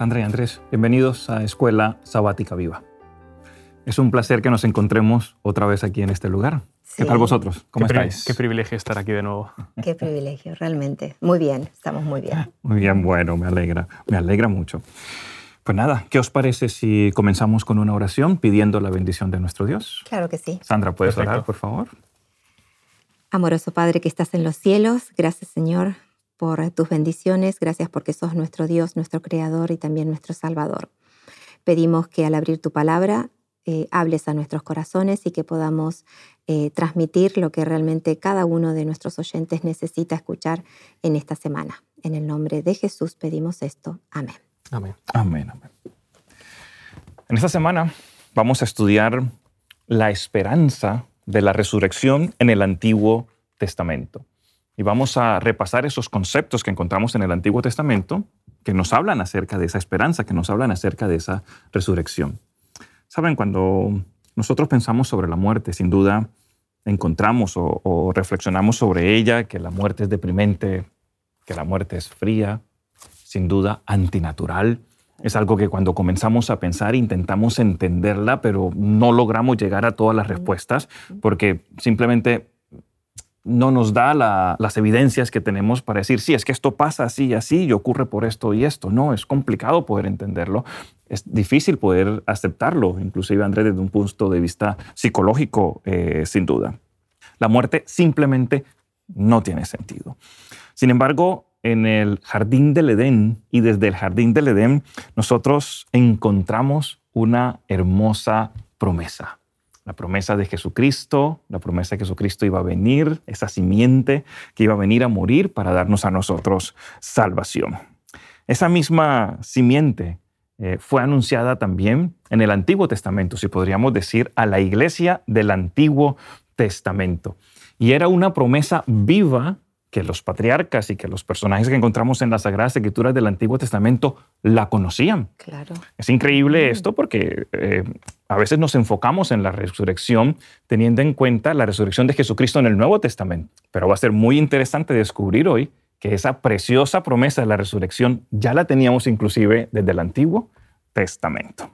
Sandra y Andrés, bienvenidos a Escuela Sabática Viva. Es un placer que nos encontremos otra vez aquí en este lugar. ¿Qué tal vosotros? ¿Cómo qué estáis? Qué privilegio estar aquí de nuevo. Qué privilegio, realmente. Muy bien, estamos muy bien. Muy bien, bueno, me alegra, me alegra mucho. Pues nada, ¿qué os parece si comenzamos con una oración pidiendo la bendición de nuestro Dios? Claro que sí. Sandra, ¿puedes Perfecto. orar, por favor? Amoroso Padre que estás en los cielos, gracias Señor por tus bendiciones, gracias porque sos nuestro Dios, nuestro Creador y también nuestro Salvador. Pedimos que al abrir tu palabra eh, hables a nuestros corazones y que podamos eh, transmitir lo que realmente cada uno de nuestros oyentes necesita escuchar en esta semana. En el nombre de Jesús pedimos esto. Amén. Amén. Amén, amén. En esta semana vamos a estudiar la esperanza de la resurrección en el Antiguo Testamento. Y vamos a repasar esos conceptos que encontramos en el Antiguo Testamento que nos hablan acerca de esa esperanza, que nos hablan acerca de esa resurrección. Saben, cuando nosotros pensamos sobre la muerte, sin duda encontramos o, reflexionamos sobre ella, que la muerte es deprimente, que la muerte es fría, sin duda antinatural. Es algo que cuando comenzamos a pensar intentamos entenderla, pero no logramos llegar a todas las respuestas porque simplemente no nos da la- las evidencias que tenemos para decir, sí, es que esto pasa así y así y ocurre por esto y esto. No, es complicado poder entenderlo, es difícil poder aceptarlo, inclusive Andrés desde un punto de vista psicológico, eh, sin duda. La muerte simplemente no tiene sentido. Sin embargo, en el jardín del Edén y desde el jardín del Edén, nosotros encontramos una hermosa promesa. La promesa de Jesucristo, la promesa de que Jesucristo iba a venir, esa simiente que iba a venir a morir para darnos a nosotros salvación. Esa misma simiente eh, fue anunciada también en el Antiguo Testamento, si podríamos decir, a la iglesia del Antiguo Testamento. Y era una promesa viva que los patriarcas y que los personajes que encontramos en las Sagradas Escrituras del Antiguo Testamento la conocían. Claro. Es increíble esto porque eh, a veces nos enfocamos en la resurrección teniendo en cuenta la resurrección de Jesucristo en el Nuevo Testamento. Pero va a ser muy interesante descubrir hoy que esa preciosa promesa de la resurrección ya la teníamos inclusive desde el Antiguo Testamento.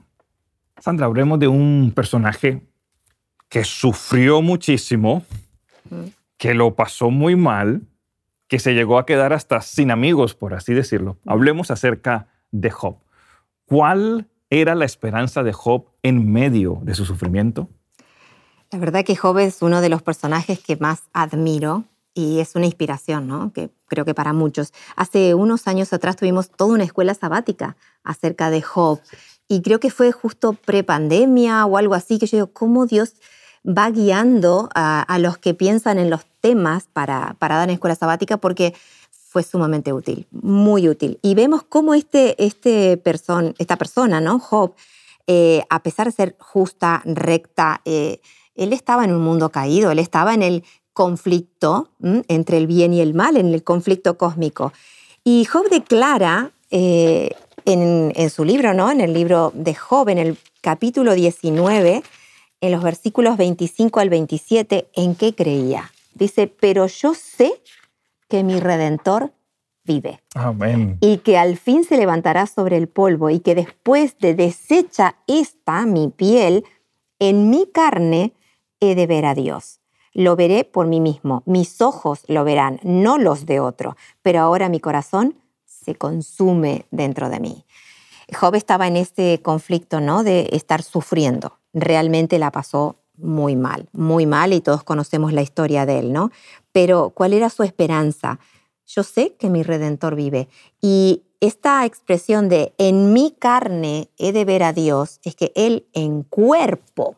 Sandra, hablemos de un personaje que sufrió muchísimo, que lo pasó muy mal, que se llegó a quedar hasta sin amigos, por así decirlo. Hablemos acerca de Job. ¿Cuál era la esperanza de Job en medio de su sufrimiento? La verdad que Job es uno de los personajes que más admiro y es una inspiración, ¿no? Que creo que para muchos. Hace unos años atrás tuvimos toda una escuela sabática acerca de Job y creo que fue justo prepandemia o algo así que yo digo, ¿cómo Dios va guiando a, a los que piensan en los temas para, para dar en escuela sabática? Porque fue sumamente útil, muy útil. Y vemos cómo este, este esta persona, ¿no? Job, eh, a pesar de ser justa, recta, eh, él estaba en un mundo caído, él estaba en el conflicto entre el bien y el mal, en el conflicto cósmico. Y Job declara eh, en, en su libro, ¿no? en el libro de Job, en el capítulo 19, en los versículos 25 al 27, en qué creía. Dice, pero yo sé que mi redentor vive Amén. y que al fin se levantará sobre el polvo y que después de deshecha esta mi piel, en mi carne he de ver a Dios. Lo veré por mí mismo, mis ojos lo verán, no los de otro, pero ahora mi corazón se consume dentro de mí. Job estaba en este conflicto, ¿no? De estar sufriendo. Realmente la pasó muy mal, muy mal y todos conocemos la historia de él, ¿no? Pero ¿cuál era su esperanza? Yo sé que mi redentor vive y esta expresión de en mi carne he de ver a Dios es que él en cuerpo,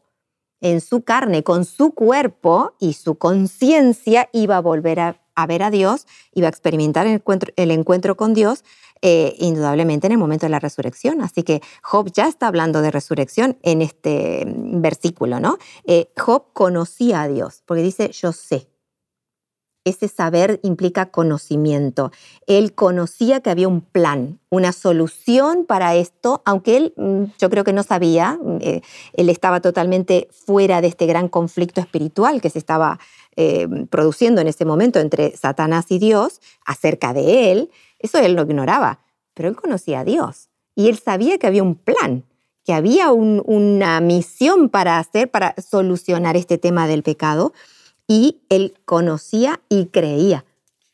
en su carne, con su cuerpo y su conciencia iba a volver a, ver a Dios, iba a experimentar el encuentro, el encuentro con Dios eh, indudablemente en el momento de la resurrección. Así que Job ya está hablando de resurrección en este mm, versículo, ¿no? Eh, Job conocía a Dios, porque dice, yo sé. Ese saber implica conocimiento. Él conocía que había un plan, una solución para esto, aunque él mm, yo creo que no sabía, eh, él estaba totalmente fuera de este gran conflicto espiritual que se estaba produciendo en ese momento entre Satanás y Dios acerca de él. Eso él lo ignoraba, pero él conocía a Dios. y él sabía que había un plan, que había una misión para hacer, para solucionar este tema del pecado, y él conocía y creía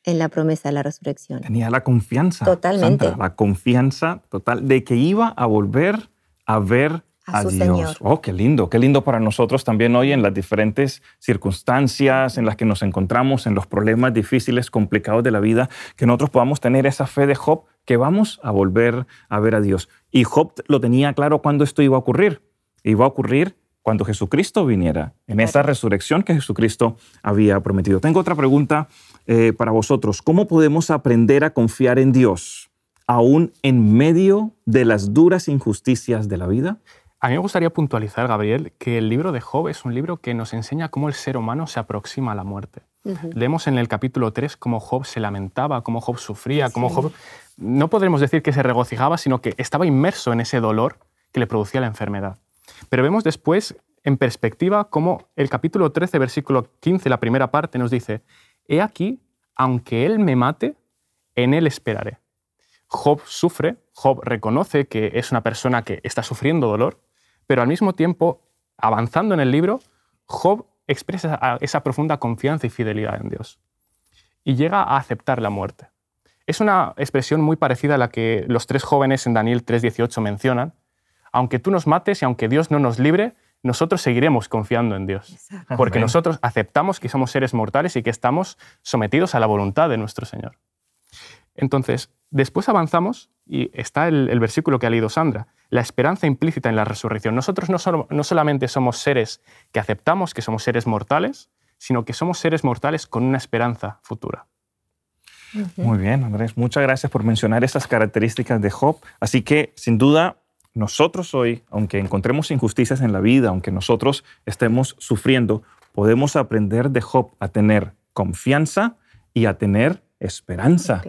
en la promesa de la resurrección. Tenía la confianza. Totalmente. la confianza total de que iba a volver a ver a, Dios. Oh, qué lindo, qué lindo para nosotros también hoy en las diferentes circunstancias en las que nos encontramos, en los problemas difíciles, complicados de la vida, que nosotros podamos tener esa fe de Job que vamos a volver a ver a Dios. Y Job lo tenía claro cuando esto iba a ocurrir. Iba a ocurrir cuando Jesucristo viniera, en esa resurrección que Jesucristo había prometido. Tengo otra pregunta eh, para vosotros. ¿Cómo podemos aprender a confiar en Dios aún en medio de las duras injusticias de la vida? A mí me gustaría puntualizar, Gabriel, que el libro de Job es un libro que nos enseña cómo el ser humano se aproxima a la muerte. Leemos en el capítulo 3 cómo Job se lamentaba, cómo Job sufría, cómo Job no podremos decir que se regocijaba, sino que estaba inmerso en ese dolor que le producía la enfermedad. Pero vemos después en perspectiva cómo el capítulo 13, versículo 15, la primera parte, nos dice, He aquí, aunque Él me mate, en Él esperaré. Job sufre, Job reconoce que es una persona que está sufriendo dolor, pero al mismo tiempo, avanzando en el libro, Job expresa esa profunda confianza y fidelidad en Dios. Y llega a aceptar la muerte. Es una expresión muy parecida a la que los tres jóvenes en Daniel 3:18 mencionan. Aunque tú nos mates y aunque Dios no nos libre, nosotros seguiremos confiando en Dios. Porque nosotros aceptamos que somos seres mortales y que estamos sometidos a la voluntad de nuestro Señor. Entonces, después avanzamos y está el, versículo que ha leído Sandra, la esperanza implícita en la resurrección. Nosotros no, no solamente somos seres que aceptamos que somos seres mortales, sino que somos seres mortales con una esperanza futura. Muy bien, Andrés. Muchas gracias por mencionar esas características de Job. Así que, sin duda, nosotros hoy, aunque encontremos injusticias en la vida, aunque nosotros estemos sufriendo, podemos aprender de Job a tener confianza y a tener esperanza.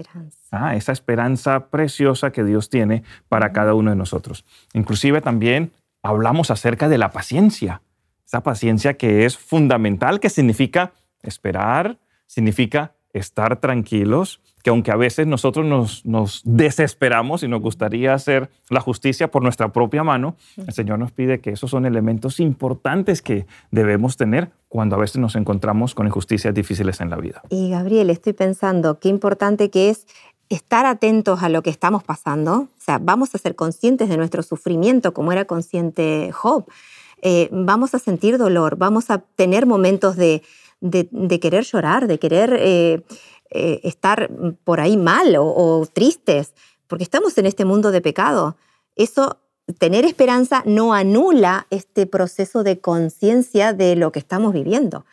Ah, esa esperanza preciosa que Dios tiene para cada uno de nosotros. Inclusive también hablamos acerca de la paciencia, esa paciencia que es fundamental, que significa esperar, significa estar tranquilos, que aunque a veces nosotros nos, desesperamos y nos gustaría hacer la justicia por nuestra propia mano, el Señor nos pide que esos son elementos importantes que debemos tener cuando a veces nos encontramos con injusticias difíciles en la vida. Y Gabriel, estoy pensando qué importante que es estar atentos a lo que estamos pasando, o sea, vamos a ser conscientes de nuestro sufrimiento como era consciente Job. Eh, vamos a sentir dolor, vamos a tener momentos de, de, querer llorar, de querer eh, eh, estar por ahí mal o, tristes, porque estamos en este mundo de pecado. Eso, tener esperanza no anula este proceso de conciencia de lo que estamos viviendo.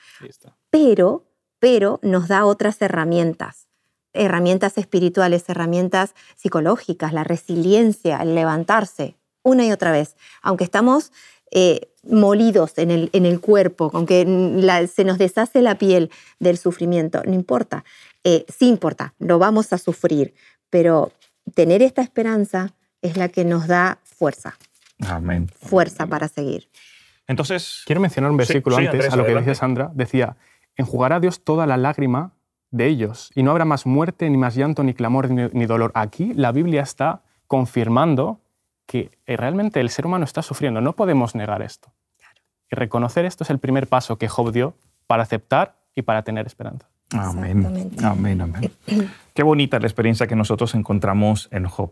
Pero, pero nos da otras herramientas herramientas espirituales, herramientas psicológicas, la resiliencia, el levantarse una y otra vez. Aunque estamos eh, molidos en el, en el cuerpo, aunque se nos deshace la piel del sufrimiento, no importa, eh, sí importa, lo vamos a sufrir, pero tener esta esperanza es la que nos da fuerza. Amén. Fuerza para seguir. Entonces. Quiero mencionar un versículo antes a lo que decía Sandra. Decía: Enjugará Dios toda la lágrima de ellos, y no habrá más muerte, ni más llanto, ni clamor, ni dolor. Aquí la Biblia está confirmando que eh, realmente el ser humano está sufriendo. No podemos negar esto. Y reconocer esto es el primer paso que Job dio para aceptar y para tener esperanza. Amén. Amén, amén. Qué bonita la experiencia que nosotros encontramos en Job.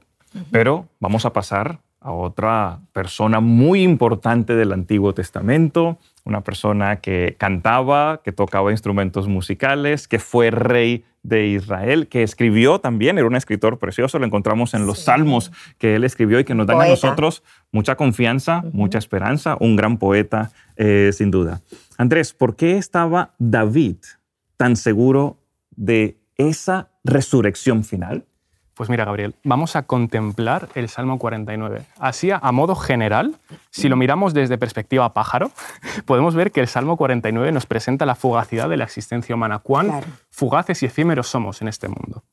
Pero vamos a pasar a otra persona muy importante del Antiguo Testamento, una persona que cantaba, que tocaba instrumentos musicales, que fue rey de Israel, que escribió también, era un escritor precioso, lo encontramos en los salmos que él escribió y que nos dan a nosotros mucha confianza, mucha esperanza, un gran poeta, eh, sin duda. Andrés, ¿por qué estaba David tan seguro de esa resurrección final? Pues mira, Gabriel, vamos a contemplar el Salmo 49. Así, a modo general, si lo miramos desde perspectiva pájaro, podemos ver que el Salmo 49 nos presenta la fugacidad de la existencia humana, cuán fugaces y efímeros somos en este mundo.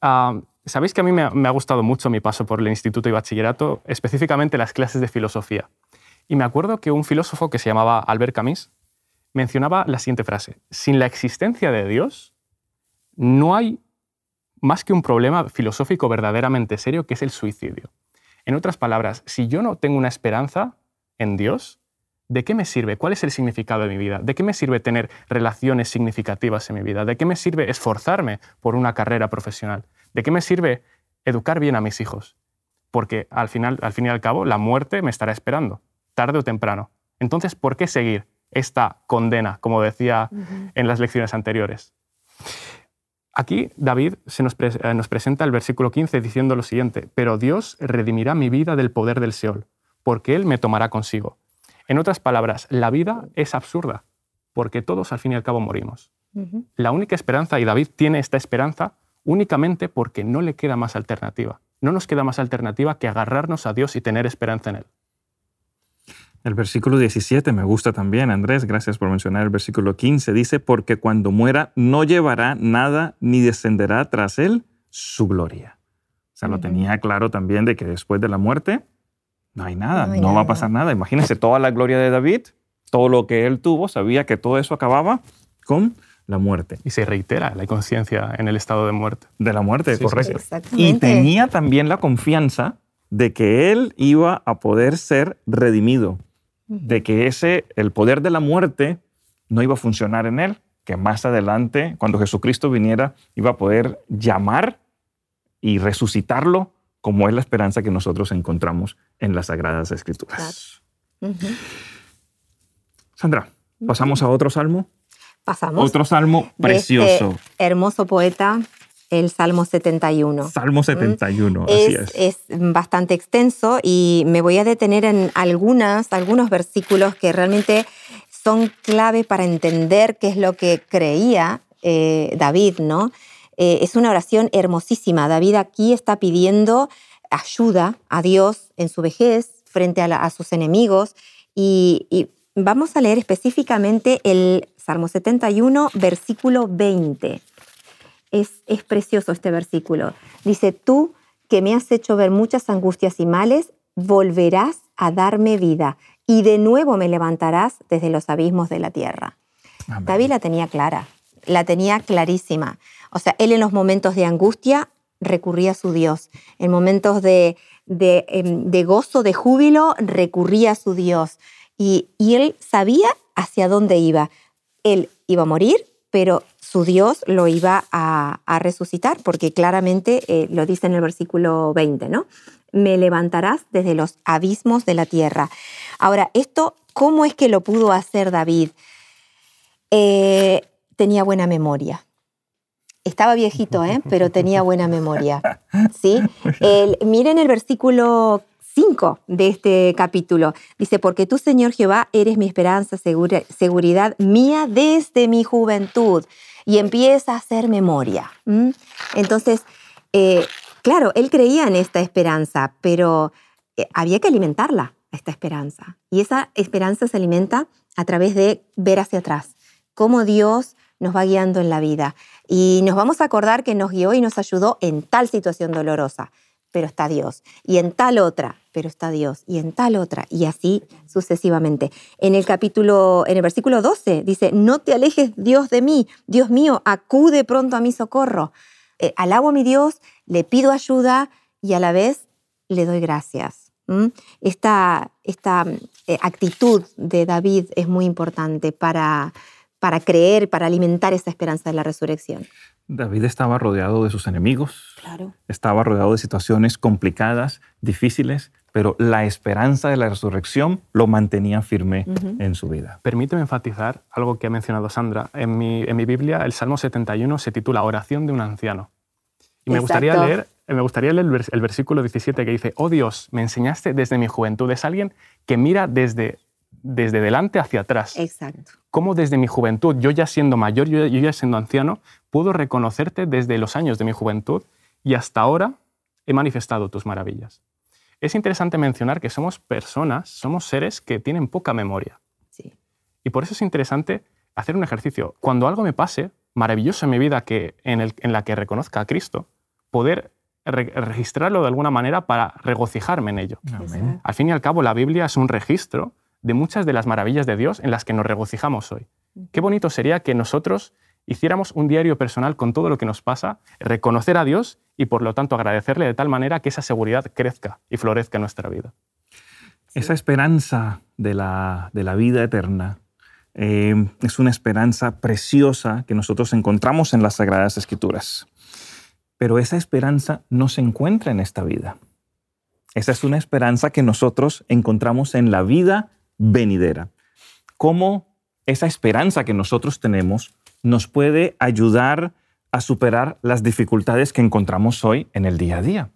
Ah, sabéis que a mí me ha, gustado mucho mi paso por el instituto y bachillerato, específicamente las clases de filosofía. Y me acuerdo que un filósofo que se llamaba Albert Camus mencionaba la siguiente frase, sin la existencia de Dios, no hay más que un problema filosófico verdaderamente serio, que es el suicidio. En otras palabras, si yo no tengo una esperanza en Dios, ¿de qué me sirve? ¿Cuál es el significado de mi vida? ¿De qué me sirve tener relaciones significativas en mi vida? ¿De qué me sirve esforzarme por una carrera profesional? ¿De qué me sirve educar bien a mis hijos? Porque al, final, al fin y al cabo la muerte me estará esperando, tarde o temprano. Entonces, ¿por qué seguir esta condena, como decía en las lecciones anteriores? Aquí David se nos, eh, nos, presenta el versículo 15 diciendo lo siguiente, pero Dios redimirá mi vida del poder del Seol, porque Él me tomará consigo. En otras palabras, la vida es absurda, porque todos al fin y al cabo morimos. La única esperanza, y David tiene esta esperanza únicamente porque no le queda más alternativa. No nos queda más alternativa que agarrarnos a Dios y tener esperanza en Él. El versículo 17 me gusta también, Andrés, gracias por mencionar el versículo 15. Dice, porque cuando muera no llevará nada ni descenderá tras él su gloria. O sea, lo tenía claro también de que después de la muerte no hay nada, no, va a pasar nada. Imagínense toda la gloria de David, todo lo que él tuvo, sabía que todo eso acababa con la muerte. Y se reitera la conciencia en el estado de muerte. De la muerte, correcto. y tenía también la confianza de que él iba a poder ser redimido, de que ese, el poder de la muerte no iba a funcionar en él, que más adelante, cuando Jesucristo viniera, iba a poder llamar y resucitarlo como es la esperanza que nosotros encontramos en las Sagradas Escrituras. Sandra, ¿pasamos a otro salmo? Pasamos. Otro salmo este precioso. hermoso poeta, el Salmo 71. Salmo 71, así es, es. bastante extenso y me voy a detener en algunas, algunos versículos que realmente son clave para entender qué es lo que creía eh, David, ¿no? Eh, es una oración hermosísima. David aquí está pidiendo ayuda a Dios en su vejez frente a, sus enemigos y, vamos a leer específicamente el Salmo 71, versículo 20. Es, es precioso este versículo. Dice, tú que me has hecho ver muchas angustias y males, volverás a darme vida y de nuevo me levantarás desde los abismos de la tierra. David la tenía clara, la tenía clarísima. O sea, él en los momentos de angustia recurría a su Dios. En momentos de, em, gozo, de júbilo, recurría a su Dios. Y, él sabía hacia dónde iba. Él iba a morir, pero su Dios lo iba a, resucitar, porque claramente eh, lo dice en el versículo 20, ¿no? Me levantarás desde los abismos de la tierra. Ahora, esto, ¿cómo es que lo pudo hacer David? Eh, tenía buena memoria. Estaba viejito, ¿eh? pero tenía buena memoria. ¿sí? miren el versículo 5 de este capítulo. Dice, porque tú, Señor Jehová, eres mi esperanza, seguridad mía desde mi juventud. Y empieza a hacer memoria. Entonces, eh, claro, él creía en esta esperanza, pero eh, había que alimentarla, esta esperanza. Y esa esperanza se alimenta a través de ver hacia atrás, cómo Dios nos va guiando en la vida. Y nos vamos a acordar que nos guió y nos ayudó en tal situación dolorosa, pero está Dios. Y en tal otra, pero está Dios. Y en tal otra, y así sucesivamente. En el capítulo, en el versículo 12 dice, no te alejes Dios de mí, Dios mío, acude pronto a mi socorro. Eh, alabo a mi Dios, le pido ayuda y a la vez le doy gracias. Esta, esta eh, actitud de David es muy importante para, para creer, para alimentar esa esperanza de la resurrección. David estaba rodeado de sus enemigos, claro. estaba rodeado de situaciones complicadas, difíciles, pero la esperanza de la resurrección lo mantenía firme en su vida. Permíteme enfatizar algo que ha mencionado Sandra. En mi, en mi Biblia, el Salmo 71 se titula Oración de un anciano. Y me gustaría leer, me gustaría leer el, el versículo 17 que dice, Oh Dios, me enseñaste desde mi juventud. Es alguien que mira desde desde delante hacia atrás. Exacto. Cómo desde mi juventud, yo ya siendo mayor, yo, ya siendo anciano, puedo reconocerte desde los años de mi juventud y hasta ahora he manifestado tus maravillas. Es interesante mencionar que somos personas, somos seres que tienen poca memoria. Sí. Y por eso es interesante hacer un ejercicio. Cuando algo me pase, maravilloso en mi vida que, en, la que reconozca a Cristo, poder registrarlo de alguna manera para regocijarme en ello. Al fin y al cabo, la Biblia es un registro de muchas de las maravillas de Dios en las que nos regocijamos hoy. Qué bonito sería que nosotros hiciéramos un diario personal con todo lo que nos pasa, reconocer a Dios y por lo tanto agradecerle de tal manera que esa seguridad crezca y florezca en nuestra vida. Esa esperanza de la, de la vida eterna eh, es una esperanza preciosa que nosotros encontramos en las Sagradas Escrituras. Pero esa esperanza no se encuentra en esta vida. Esa es una esperanza que nosotros encontramos en la vida venidera. ¿Cómo esa esperanza que nosotros tenemos nos puede ayudar a superar las dificultades que encontramos hoy en el día a día?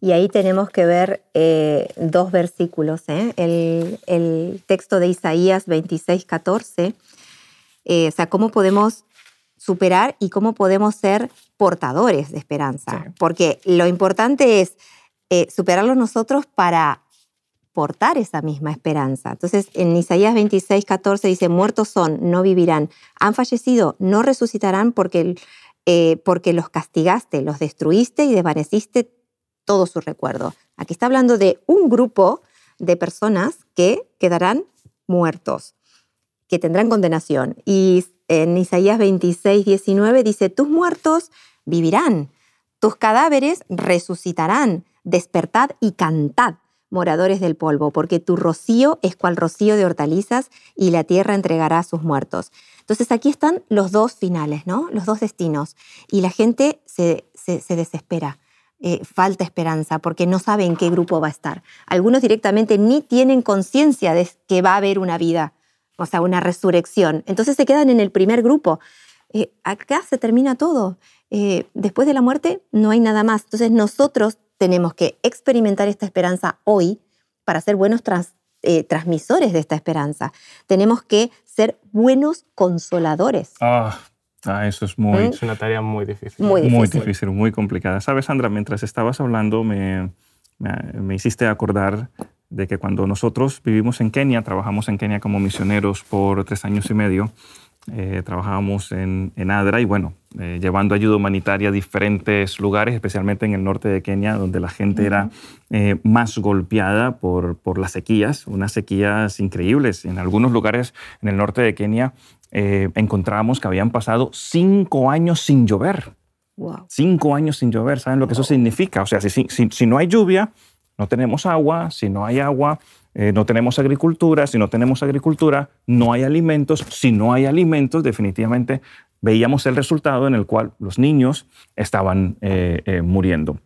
Y ahí tenemos que ver eh, dos versículos. ¿eh? El, texto de Isaías 26, 14. Eh, o sea, cómo podemos superar y cómo podemos ser portadores de esperanza. Porque lo importante es superarlo nosotros para esa misma esperanza. Entonces, en Isaías 26, 14 dice, muertos son, no vivirán. Han fallecido, no resucitarán porque, porque los castigaste, los destruiste y desvaneciste todo su recuerdo. Aquí está hablando de un grupo de personas que quedarán muertos, que tendrán condenación. Y en Isaías 26, 19 dice, tus muertos vivirán, tus cadáveres resucitarán, despertad y cantad, moradores del polvo, porque tu rocío es cual rocío de hortalizas y la tierra entregará a sus muertos. Entonces aquí están los dos finales, ¿no? Los dos destinos. Y la gente se, se desespera eh, falta esperanza porque no saben qué grupo va a estar. Algunos directamente ni tienen conciencia de que va a haber una vida, o sea, una resurrección. Entonces se quedan en el primer grupo. Eh, acá se termina todo. Eh, después de la muerte no hay nada más. Entonces nosotros tenemos que experimentar esta esperanza hoy para ser buenos transmisores de esta esperanza. Tenemos que ser buenos consoladores. Ah, Ah, eso es muy... Es una tarea muy difícil. Muy difícil. Muy complicada. Sabes, Sandra, mientras estabas hablando me, me, hiciste acordar de que cuando nosotros vivimos en Kenia, trabajamos en Kenia como misioneros por tres años y medio, eh, trabajábamos en, en, ADRA y bueno, eh, llevando ayuda humanitaria a diferentes lugares, especialmente en el norte de Kenia, donde la gente era eh, más golpeada por, por las sequías, unas sequías increíbles. En algunos lugares en el norte de Kenia eh, encontramos que habían pasado cinco años sin llover. Cinco años sin llover, ¿saben lo que eso significa? O sea, si, si, no hay lluvia, no tenemos agua, si no hay agua, eh, no tenemos agricultura, si no tenemos agricultura, no hay alimentos, si no hay alimentos, definitivamente veíamos el resultado en el cual los niños estaban eh, muriendo.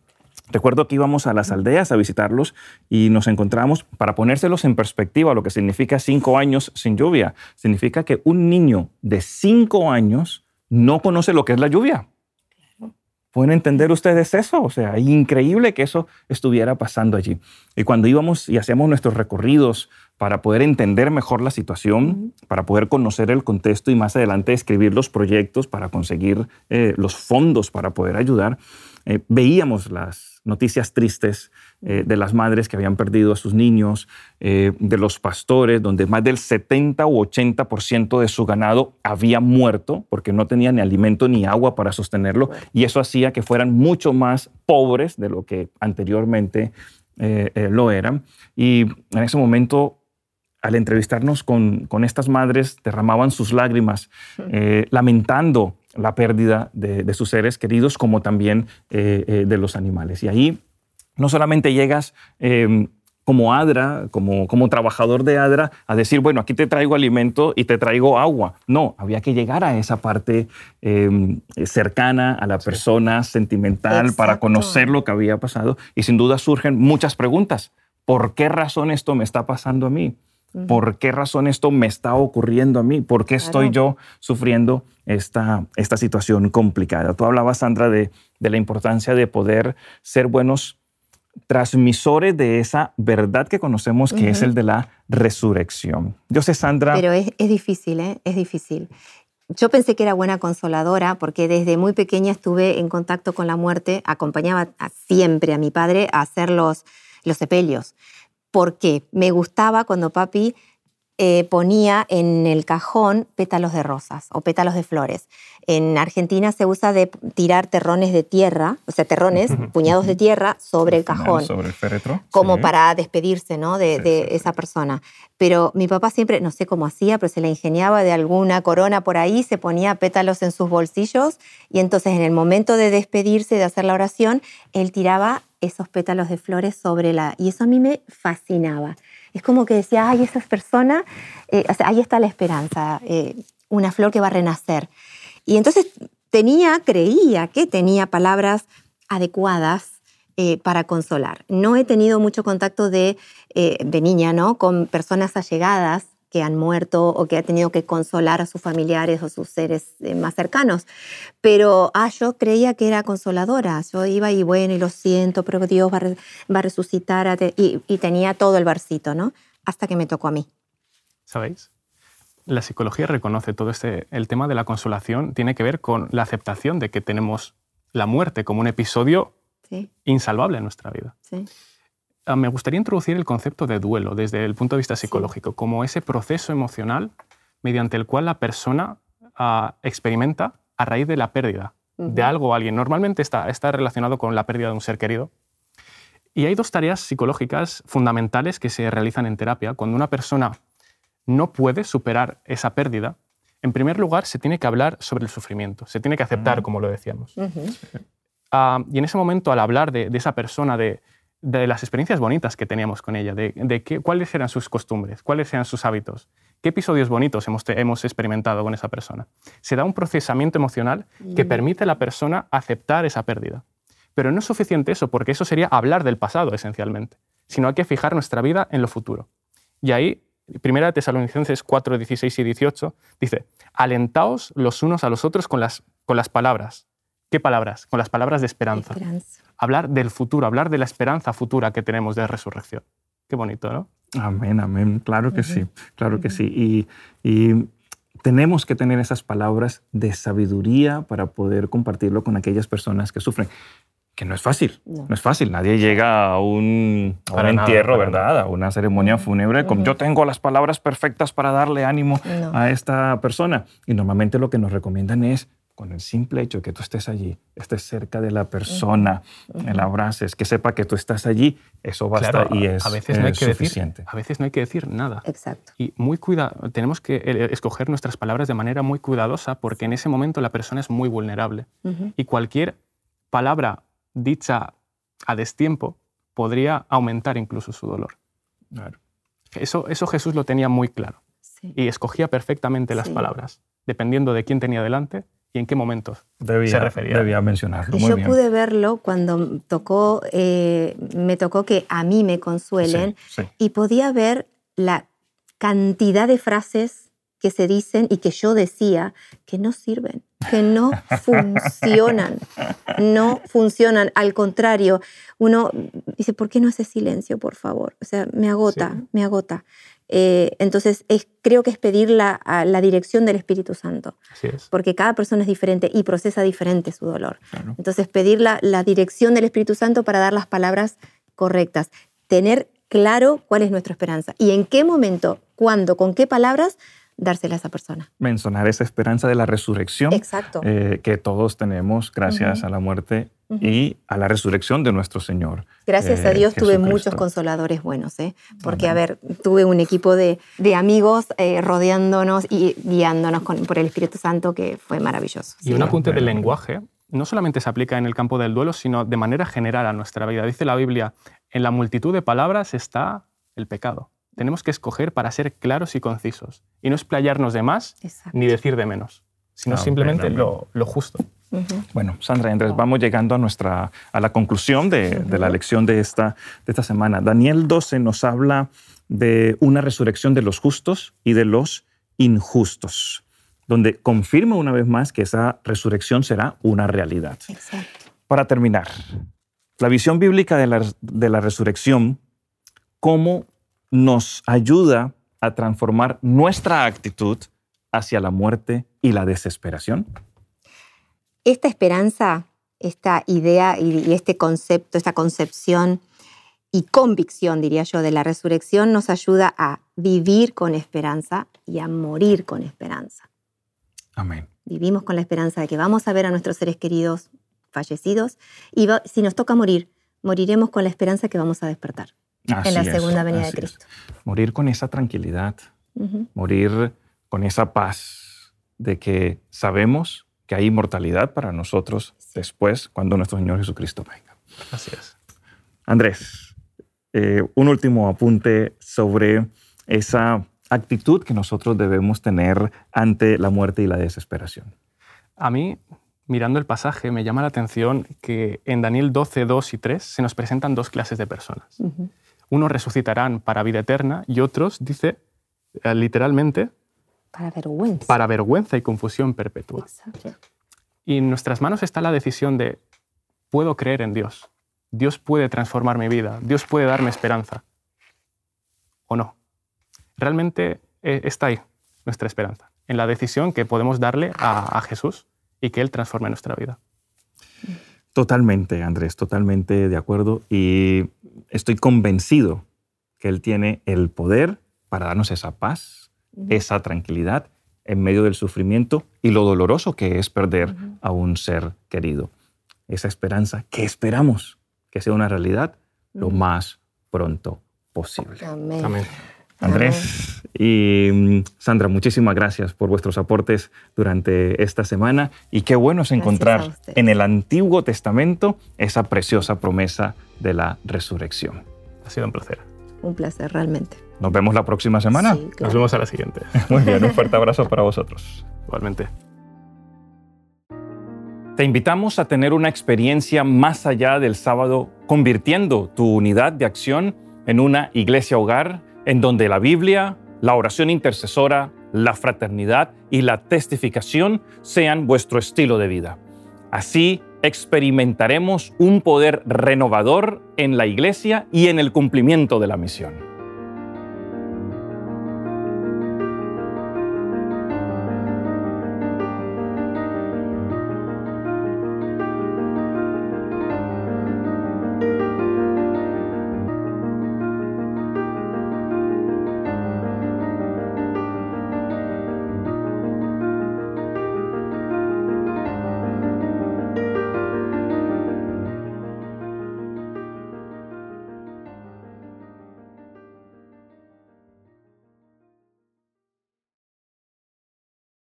Recuerdo que íbamos a las aldeas a visitarlos y nos encontramos, para ponérselos en perspectiva, lo que significa cinco años sin lluvia. Significa que un niño de cinco años no conoce lo que es la lluvia. ¿Pueden entender ustedes eso? O sea, increíble que eso estuviera pasando allí. Y cuando íbamos y hacíamos nuestros recorridos para poder entender mejor la situación, para poder conocer el contexto y más adelante escribir los proyectos para conseguir eh, los fondos para poder ayudar, eh, veíamos las noticias tristes eh, de las madres que habían perdido a sus niños, de los pastores, donde más del 70 u 80% de su ganado había muerto porque no tenía ni alimento ni agua para sostenerlo, y eso hacía que fueran mucho más pobres de lo que anteriormente lo eran. Y en ese momento al entrevistarnos con, con, estas madres, derramaban sus lágrimas, lamentando la pérdida de, sus seres queridos como también eh, eh, de los animales. Y ahí no solamente llegas em, como ADRA, como, como trabajador de ADRA, a decir, bueno, aquí te traigo alimento y te traigo agua. No, había que llegar a esa parte em, cercana a la persona, sentimental, para conocer lo que había pasado. Y sin duda surgen muchas preguntas. ¿Por qué razón esto me está pasando a mí? ¿Por qué razón esto me está ocurriendo a mí? ¿Por qué estoy yo sufriendo esta, esta situación complicada? Tú hablabas, Sandra, de, la importancia de poder ser buenos transmisores de esa verdad que conocemos, que es el de la resurrección. Yo sé, Sandra... Pero es, difícil, ¿eh? Es difícil. Yo pensé que era buena consoladora porque desde muy pequeña estuve en contacto con la muerte, acompañaba siempre a mi padre a hacer los, los sepelios porque me gustaba cuando papi eh, ponía en el cajón pétalos de rosas o pétalos de flores. En Argentina se usa de tirar terrones de tierra, o sea, terrones, puñados de tierra sobre el cajón. Sobre el féretro. Como para despedirse ¿no? de, esa persona. Pero mi papá siempre, no sé cómo hacía, pero se le ingeniaba de alguna corona por ahí, se ponía pétalos en sus bolsillos y entonces en el momento de despedirse, de hacer la oración, él tiraba esos pétalos de flores sobre la... Y eso a mí me fascinaba. Es como que decía, ay, esa persona, eh, ahí está la esperanza, eh, una flor que va a renacer. Y entonces tenía, creía que tenía palabras adecuadas eh, para consolar. No he tenido mucho contacto de, de niña, ¿no? Con personas allegadas que han muerto o que ha tenido que consolar a sus familiares o sus seres eh, más cercanos. Pero ah, yo creía que era consoladora. Yo iba y bueno, y lo siento, pero Dios va, a resucitar. y, tenía todo el versito, ¿no? Hasta que me tocó a mí. ¿Sabéis? La psicología reconoce todo este. El tema de la consolación tiene que ver con la aceptación de que tenemos la muerte como un episodio insalvable en nuestra vida. Sí. Ah, me gustaría introducir el concepto de duelo desde el punto de vista psicológico, como ese proceso emocional mediante el cual la persona ah, experimenta a raíz de la pérdida de algo o alguien. Normalmente está, está relacionado con la pérdida de un ser querido. Y hay dos tareas psicológicas fundamentales que se realizan en terapia. Cuando una persona no puede superar esa pérdida, en primer lugar se tiene que hablar sobre el sufrimiento, se tiene que aceptar, como lo decíamos. Ah, y en ese momento, al hablar de, de esa persona, de, de las experiencias bonitas que teníamos con ella, de, qué, cuáles eran sus costumbres, cuáles eran sus hábitos, qué episodios bonitos hemos, hemos experimentado con esa persona. Se da un procesamiento emocional que permite a la persona aceptar esa pérdida. Pero no es suficiente eso, porque eso sería hablar del pasado esencialmente, sino hay que fijar nuestra vida en lo futuro. Y ahí, primera Tesalonicenses 4, 16 y 18, dice, alentaos los unos a los otros con las, con las palabras. ¿Qué palabras? Con las palabras de esperanza. esperanza hablar del futuro, hablar de la esperanza futura que tenemos de resurrección. Qué bonito, ¿no? Amén, amén. Claro que sí, claro que sí. Y, tenemos que tener esas palabras de sabiduría para poder compartirlo con aquellas personas que sufren. Que no es fácil, no, es fácil. Nadie llega a un, entierro, ¿verdad? A una ceremonia fúnebre con yo tengo las palabras perfectas para darle ánimo a esta persona. Y normalmente lo que nos recomiendan es con el simple hecho de que tú estés allí, estés cerca de la persona, el abraces, que sepa que tú estás allí, eso basta y es, a veces no hay que suficiente. Decir, a veces no hay que decir nada. Exacto. Y muy cuida, tenemos que eh, escoger nuestras palabras de manera muy cuidadosa porque en ese momento la persona es muy vulnerable. Y cualquier palabra dicha a destiempo podría aumentar incluso su dolor. Claro. Eso, eso Jesús lo tenía muy claro. Y escogía perfectamente las palabras, dependiendo de quién tenía delante y en qué momentos debía, se refería. Debía mencionarlo. Yo pude verlo cuando tocó, eh, me tocó que a mí me consuelen y podía ver la cantidad de frases que se dicen y que yo decía que no sirven, que no funcionan, no funcionan. Al contrario, uno dice, ¿por qué no hace silencio, por favor? O sea, me agota, me agota. Eh, entonces, creo que es pedir la, la dirección del Espíritu Santo, porque cada persona es diferente y procesa diferente su dolor. Entonces, pedir la, la dirección del Espíritu Santo para dar las palabras correctas, tener claro cuál es nuestra esperanza. Y en qué momento, cuándo, con qué palabras dársela a esa persona. Mencionar esa esperanza de la resurrección Exacto. Eh, que todos tenemos gracias a la muerte y a la resurrección de nuestro Señor. Gracias a eh, Dios tuve muchos consoladores buenos, ¿eh? porque, a ver, tuve un equipo de, de amigos eh, rodeándonos y guiándonos con, por el Espíritu Santo que fue maravilloso. Y un apunte del lenguaje no solamente se aplica en el campo del duelo, sino de manera general a nuestra vida. Dice la Biblia, en la multitud de palabras está el pecado tenemos que escoger para ser claros y concisos y no explayarnos de más ni decir de menos, sino simplemente lo, justo. Bueno, Sandra, entonces vamos llegando a, nuestra, a la conclusión de, la lección de esta, de esta semana. Daniel 12 nos habla de una resurrección de los justos y de los injustos, donde confirma una vez más que esa resurrección será una realidad. Para terminar, la visión bíblica de la, de la resurrección, ¿cómo nos ayuda a transformar nuestra actitud hacia la muerte y la desesperación? Esta esperanza, esta idea y este concepto, esta concepción, y convicción, diría yo, de la resurrección nos ayuda a vivir con esperanza y a morir con esperanza. Amén. Vivimos con la esperanza de que vamos a ver a nuestros seres queridos fallecidos y si nos toca morir, moriremos con la esperanza que vamos a despertar en la segunda venida de Cristo. Morir con esa tranquilidad, morir con esa paz de que sabemos que hay inmortalidad para nosotros después cuando nuestro Señor Jesucristo venga. Así es. Andrés, eh, un último apunte sobre esa actitud que nosotros debemos tener ante la muerte y la desesperación. A mí, mirando el pasaje, me llama la atención que en Daniel 12, 2 y 3 se nos presentan dos clases de personas. Unos resucitarán para vida eterna y otros, dice eh, literalmente, para vergüenza. Para vergüenza y confusión perpetua. Y en nuestras manos está la decisión de, puedo creer en Dios, Dios puede transformar mi vida, Dios puede darme esperanza. ¿O no? Realmente eh, está ahí nuestra esperanza, en la decisión que podemos darle a, a Jesús y que Él transforme nuestra vida. Totalmente, Andrés, totalmente de acuerdo. Y estoy convencido que Él tiene el poder para darnos esa paz, esa tranquilidad en medio del sufrimiento y lo doloroso que es perder a un ser querido. Esa esperanza que esperamos que sea una realidad lo más pronto posible. Amén. Andrés y mm, Sandra, muchísimas gracias por vuestros aportes durante esta semana y qué bueno es encontrar en el Antiguo Testamento esa preciosa promesa de la resurrección. Ha sido un placer. Un placer, realmente. Nos vemos la próxima semana. Nos vemos a la siguiente. Muy bien, un fuerte abrazo para vosotros. Igualmente. Te invitamos a tener una experiencia más allá del sábado, convirtiendo tu unidad de acción en una iglesia hogar en donde la Biblia, la oración intercesora, la fraternidad y la testificación sean vuestro estilo de vida. Así experimentaremos un poder renovador en la iglesia y en el cumplimiento de la misión.